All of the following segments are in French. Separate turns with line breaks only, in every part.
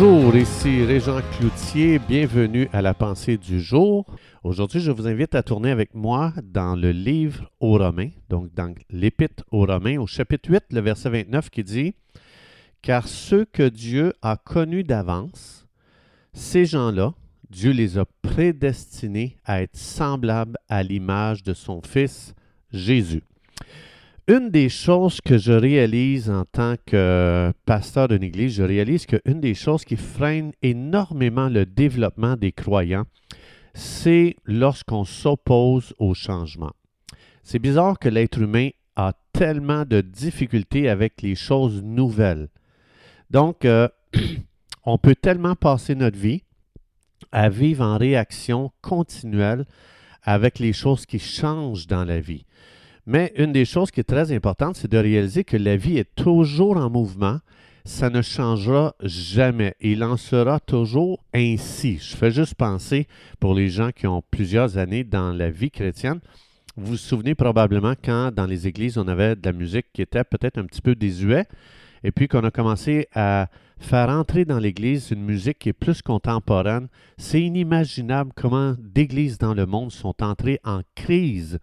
Bonjour, ici Régent Cloutier, bienvenue à la pensée du jour. Aujourd'hui, je vous invite à tourner avec moi dans le livre aux Romains, donc dans l'Épître aux Romains, au chapitre 8, le verset 29 qui dit Car ceux que Dieu a connus d'avance, ces gens-là, Dieu les a prédestinés à être semblables à l'image de son Fils Jésus. Une des choses que je réalise en tant que pasteur d'une église, je réalise qu'une des choses qui freine énormément le développement des croyants, c'est lorsqu'on s'oppose au changement. C'est bizarre que l'être humain a tellement de difficultés avec les choses nouvelles. Donc, euh, on peut tellement passer notre vie à vivre en réaction continuelle avec les choses qui changent dans la vie. Mais une des choses qui est très importante, c'est de réaliser que la vie est toujours en mouvement. Ça ne changera jamais. Il en sera toujours ainsi. Je fais juste penser pour les gens qui ont plusieurs années dans la vie chrétienne. Vous vous souvenez probablement quand dans les églises, on avait de la musique qui était peut-être un petit peu désuet, et puis qu'on a commencé à faire entrer dans l'Église une musique qui est plus contemporaine. C'est inimaginable comment d'églises dans le monde sont entrées en crise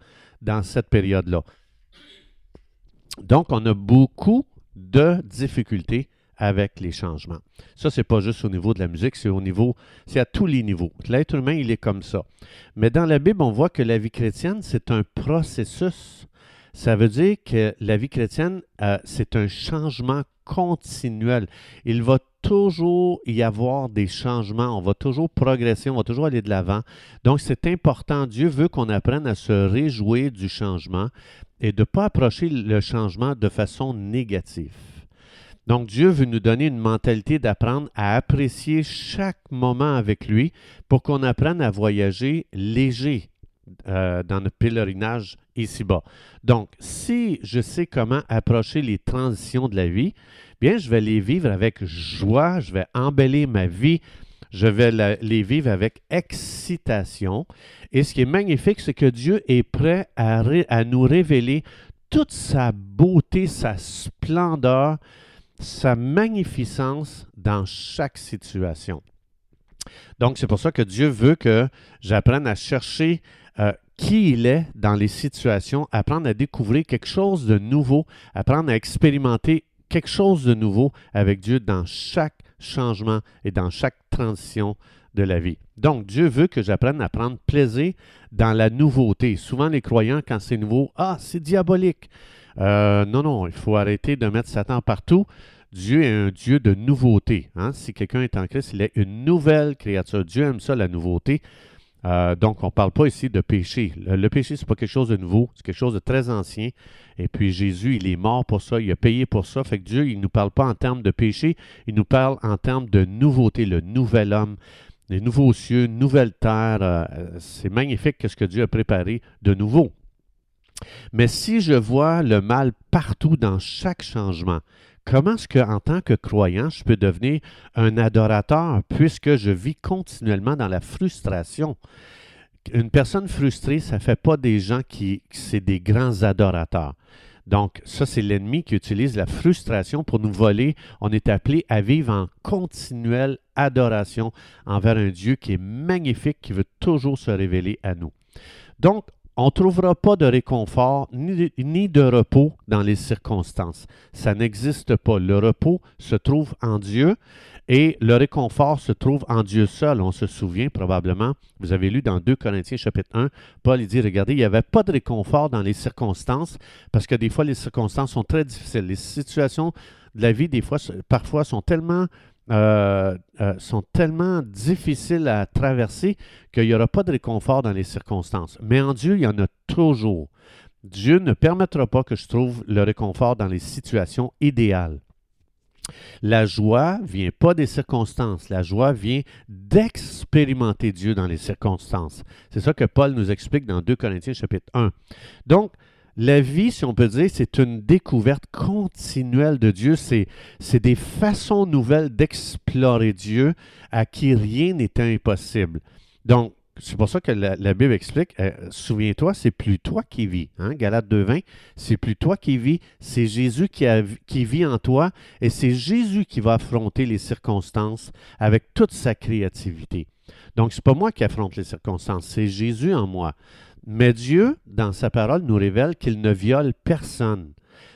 dans cette période-là. Donc, on a beaucoup de difficultés avec les changements. Ça, c'est pas juste au niveau de la musique, c'est au niveau, c'est à tous les niveaux. L'être humain, il est comme ça. Mais dans la Bible, on voit que la vie chrétienne, c'est un processus. Ça veut dire que la vie chrétienne, euh, c'est un changement continuel. Il va toujours y avoir des changements, on va toujours progresser, on va toujours aller de l'avant. Donc c'est important, Dieu veut qu'on apprenne à se réjouir du changement et de ne pas approcher le changement de façon négative. Donc Dieu veut nous donner une mentalité d'apprendre à apprécier chaque moment avec lui pour qu'on apprenne à voyager léger euh, dans notre pèlerinage ici-bas. Donc, si je sais comment approcher les transitions de la vie, bien, je vais les vivre avec joie, je vais embellir ma vie, je vais les vivre avec excitation. Et ce qui est magnifique, c'est que Dieu est prêt à, nous révéler toute sa beauté, sa splendeur, sa magnificence dans chaque situation. Donc, c'est pour ça que Dieu veut que j'apprenne à chercher euh, qui il est dans les situations, apprendre à découvrir quelque chose de nouveau, apprendre à expérimenter quelque chose de nouveau avec Dieu dans chaque changement et dans chaque transition de la vie. Donc, Dieu veut que j'apprenne à prendre plaisir dans la nouveauté. Souvent, les croyants, quand c'est nouveau, ah, c'est diabolique. Euh, non, non, il faut arrêter de mettre Satan partout. Dieu est un Dieu de nouveauté. Hein. Si quelqu'un est en Christ, il est une nouvelle créature. Dieu aime ça, la nouveauté. Euh, donc, on ne parle pas ici de péché. Le, péché, ce n'est pas quelque chose de nouveau, c'est quelque chose de très ancien. Et puis Jésus, il est mort pour ça, il a payé pour ça. Fait que Dieu, il ne nous parle pas en termes de péché, il nous parle en termes de nouveauté, le nouvel homme, les nouveaux cieux, nouvelle terre. Euh, c'est magnifique ce que Dieu a préparé de nouveau. Mais si je vois le mal partout dans chaque changement, comment est-ce que, en tant que croyant, je peux devenir un adorateur puisque je vis continuellement dans la frustration? Une personne frustrée, ça ne fait pas des gens qui, c'est des grands adorateurs. Donc, ça, c'est l'ennemi qui utilise la frustration pour nous voler. On est appelé à vivre en continuelle adoration envers un Dieu qui est magnifique, qui veut toujours se révéler à nous. Donc, on ne trouvera pas de réconfort ni de, repos dans les circonstances. Ça n'existe pas. Le repos se trouve en Dieu et le réconfort se trouve en Dieu seul. On se souvient probablement, vous avez lu dans 2 Corinthiens chapitre 1, Paul dit, regardez, il n'y avait pas de réconfort dans les circonstances parce que des fois les circonstances sont très difficiles. Les situations de la vie, des fois, parfois sont tellement euh, euh, sont tellement difficiles à traverser qu'il n'y aura pas de réconfort dans les circonstances. Mais en Dieu, il y en a toujours. Dieu ne permettra pas que je trouve le réconfort dans les situations idéales. La joie vient pas des circonstances, la joie vient d'expérimenter Dieu dans les circonstances. C'est ça que Paul nous explique dans 2 Corinthiens chapitre 1. Donc, la vie, si on peut dire, c'est une découverte continuelle de Dieu. C'est, des façons nouvelles d'explorer Dieu à qui rien n'est impossible. Donc, c'est pour ça que la, Bible explique, euh, souviens-toi, c'est plus toi qui vis. Hein? Galate 2.20, c'est plus toi qui vis, c'est Jésus qui, qui vit en toi et c'est Jésus qui va affronter les circonstances avec toute sa créativité. Donc, ce n'est pas moi qui affronte les circonstances, c'est Jésus en moi. Mais Dieu, dans sa parole, nous révèle qu'il ne viole personne.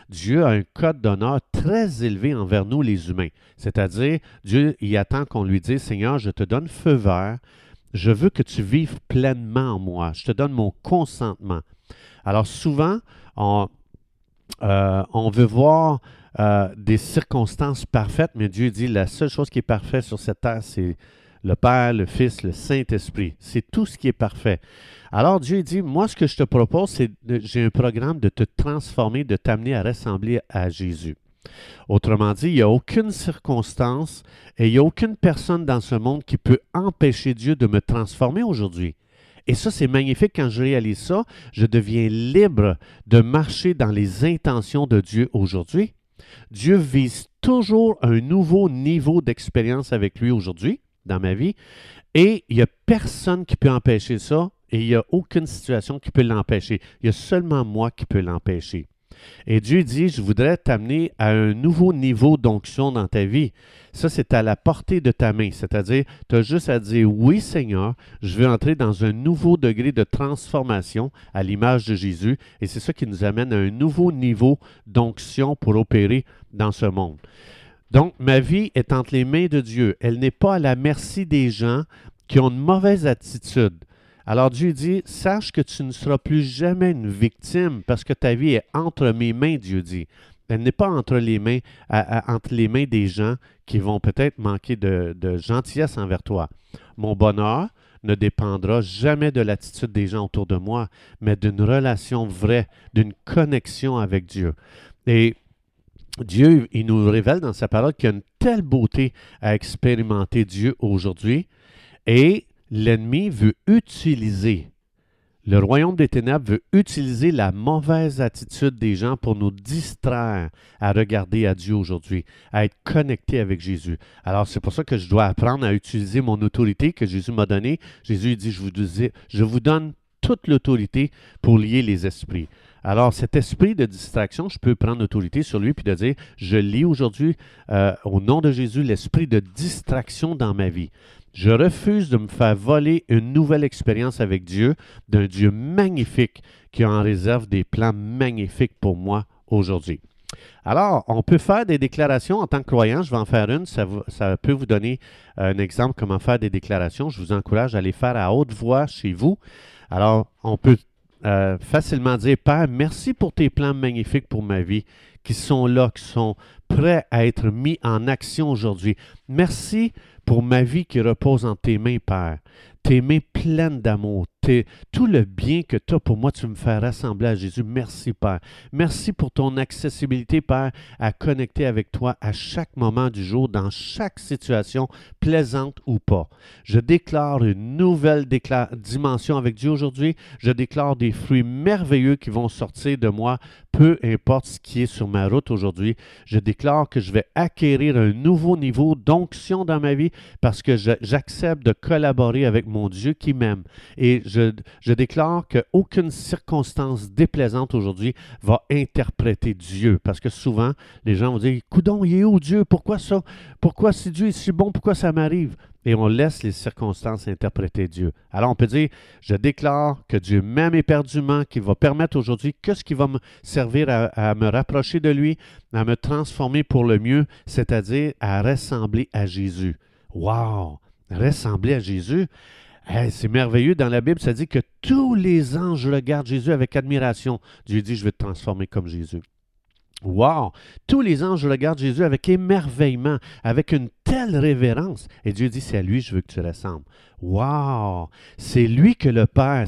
Dieu a un code d'honneur très élevé envers nous, les humains. C'est-à-dire, Dieu y attend qu'on lui dise, Seigneur, je te donne feu vert, je veux que tu vives pleinement en moi, je te donne mon consentement. Alors souvent, on, euh, veut voir euh, des circonstances parfaites, mais Dieu dit, la seule chose qui est parfaite sur cette terre, c'est le Père, le Fils, le Saint-Esprit. C'est tout ce qui est parfait. Alors Dieu dit, moi ce que je te propose, c'est j'ai un programme de te transformer, de t'amener à ressembler à Jésus. Autrement dit, il n'y a aucune circonstance et il n'y a aucune personne dans ce monde qui peut empêcher Dieu de me transformer aujourd'hui. Et ça, c'est magnifique quand je réalise ça. Je deviens libre de marcher dans les intentions de Dieu aujourd'hui. Dieu vise toujours un nouveau niveau d'expérience avec lui aujourd'hui dans ma vie. Et il n'y a personne qui peut empêcher ça et il n'y a aucune situation qui peut l'empêcher. Il y a seulement moi qui peux l'empêcher. Et Dieu dit, je voudrais t'amener à un nouveau niveau d'onction dans ta vie. Ça, c'est à la portée de ta main. C'est-à-dire, tu as juste à dire, oui Seigneur, je veux entrer dans un nouveau degré de transformation à l'image de Jésus. Et c'est ça qui nous amène à un nouveau niveau d'onction pour opérer dans ce monde. Donc, ma vie est entre les mains de Dieu. Elle n'est pas à la merci des gens qui ont une mauvaise attitude. Alors Dieu dit, sache que tu ne seras plus jamais une victime parce que ta vie est entre mes mains, Dieu dit. Elle n'est pas entre les mains, entre les mains des gens qui vont peut-être manquer de, de gentillesse envers toi. Mon bonheur ne dépendra jamais de l'attitude des gens autour de moi, mais d'une relation vraie, d'une connexion avec Dieu. Et Dieu, il nous révèle dans sa parole qu'il y a une telle beauté à expérimenter Dieu aujourd'hui. Et l'ennemi veut utiliser, le royaume des ténèbres veut utiliser la mauvaise attitude des gens pour nous distraire à regarder à Dieu aujourd'hui, à être connecté avec Jésus. Alors c'est pour ça que je dois apprendre à utiliser mon autorité que Jésus m'a donnée. Jésus dit, je vous, je vous donne toute l'autorité pour lier les esprits. Alors, cet esprit de distraction, je peux prendre autorité sur lui puis de dire, je lis aujourd'hui, euh, au nom de Jésus, l'esprit de distraction dans ma vie. Je refuse de me faire voler une nouvelle expérience avec Dieu, d'un Dieu magnifique qui en réserve des plans magnifiques pour moi aujourd'hui. Alors, on peut faire des déclarations en tant que croyant. Je vais en faire une. Ça, ça, peut vous donner un exemple comment faire des déclarations. Je vous encourage à les faire à haute voix chez vous. Alors, on peut euh, facilement dire, Père, merci pour tes plans magnifiques pour ma vie, qui sont là, qui sont prêts à être mis en action aujourd'hui. Merci pour ma vie qui repose en tes mains, Père tes mains pleines d'amour, tout le bien que tu as pour moi, tu me fais rassembler à Jésus. Merci, Père. Merci pour ton accessibilité, Père, à connecter avec toi à chaque moment du jour, dans chaque situation, plaisante ou pas. Je déclare une nouvelle dimension avec Dieu aujourd'hui. Je déclare des fruits merveilleux qui vont sortir de moi, peu importe ce qui est sur ma route aujourd'hui. Je déclare que je vais acquérir un nouveau niveau d'onction dans ma vie parce que j'accepte de collaborer avec mon Dieu qui m'aime. Et je, déclare qu'aucune circonstance déplaisante aujourd'hui va interpréter Dieu. Parce que souvent, les gens vont dire Coudon, il est où Dieu? Pourquoi ça? Pourquoi si Dieu est si bon? Pourquoi ça m'arrive? Et on laisse les circonstances interpréter Dieu. Alors on peut dire, je déclare que Dieu m'aime éperdument, qu'il va permettre aujourd'hui que ce qui va me servir à, à, me rapprocher de lui, à me transformer pour le mieux, c'est-à-dire à ressembler à Jésus. Wow! Ressembler à Jésus c'est merveilleux. Dans la Bible, ça dit que tous les anges regardent Jésus avec admiration. Dieu dit, je vais te transformer comme Jésus. Wow! Tous les anges regardent Jésus avec émerveillement, avec une telle révérence. Et Dieu dit, c'est à lui je veux que tu ressembles. Wow! C'est lui que le Père,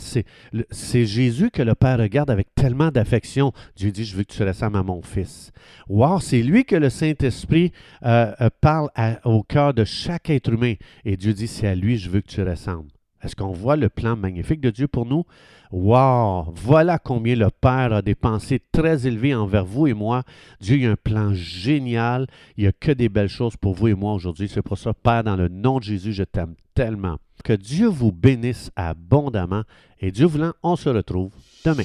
c'est Jésus que le Père regarde avec tellement d'affection. Dieu dit, je veux que tu ressembles à mon Fils. Wow! C'est lui que le Saint-Esprit euh, euh, parle au cœur de chaque être humain. Et Dieu dit, c'est à lui je veux que tu ressembles. Est-ce qu'on voit le plan magnifique de Dieu pour nous? Wow! Voilà combien le Père a des pensées très élevées envers vous et moi. Dieu a un plan génial. Il n'y a que des belles choses pour vous et moi aujourd'hui. C'est pour ça, Père, dans le nom de Jésus, je t'aime tellement. Que Dieu vous bénisse abondamment et Dieu voulant, on se retrouve demain.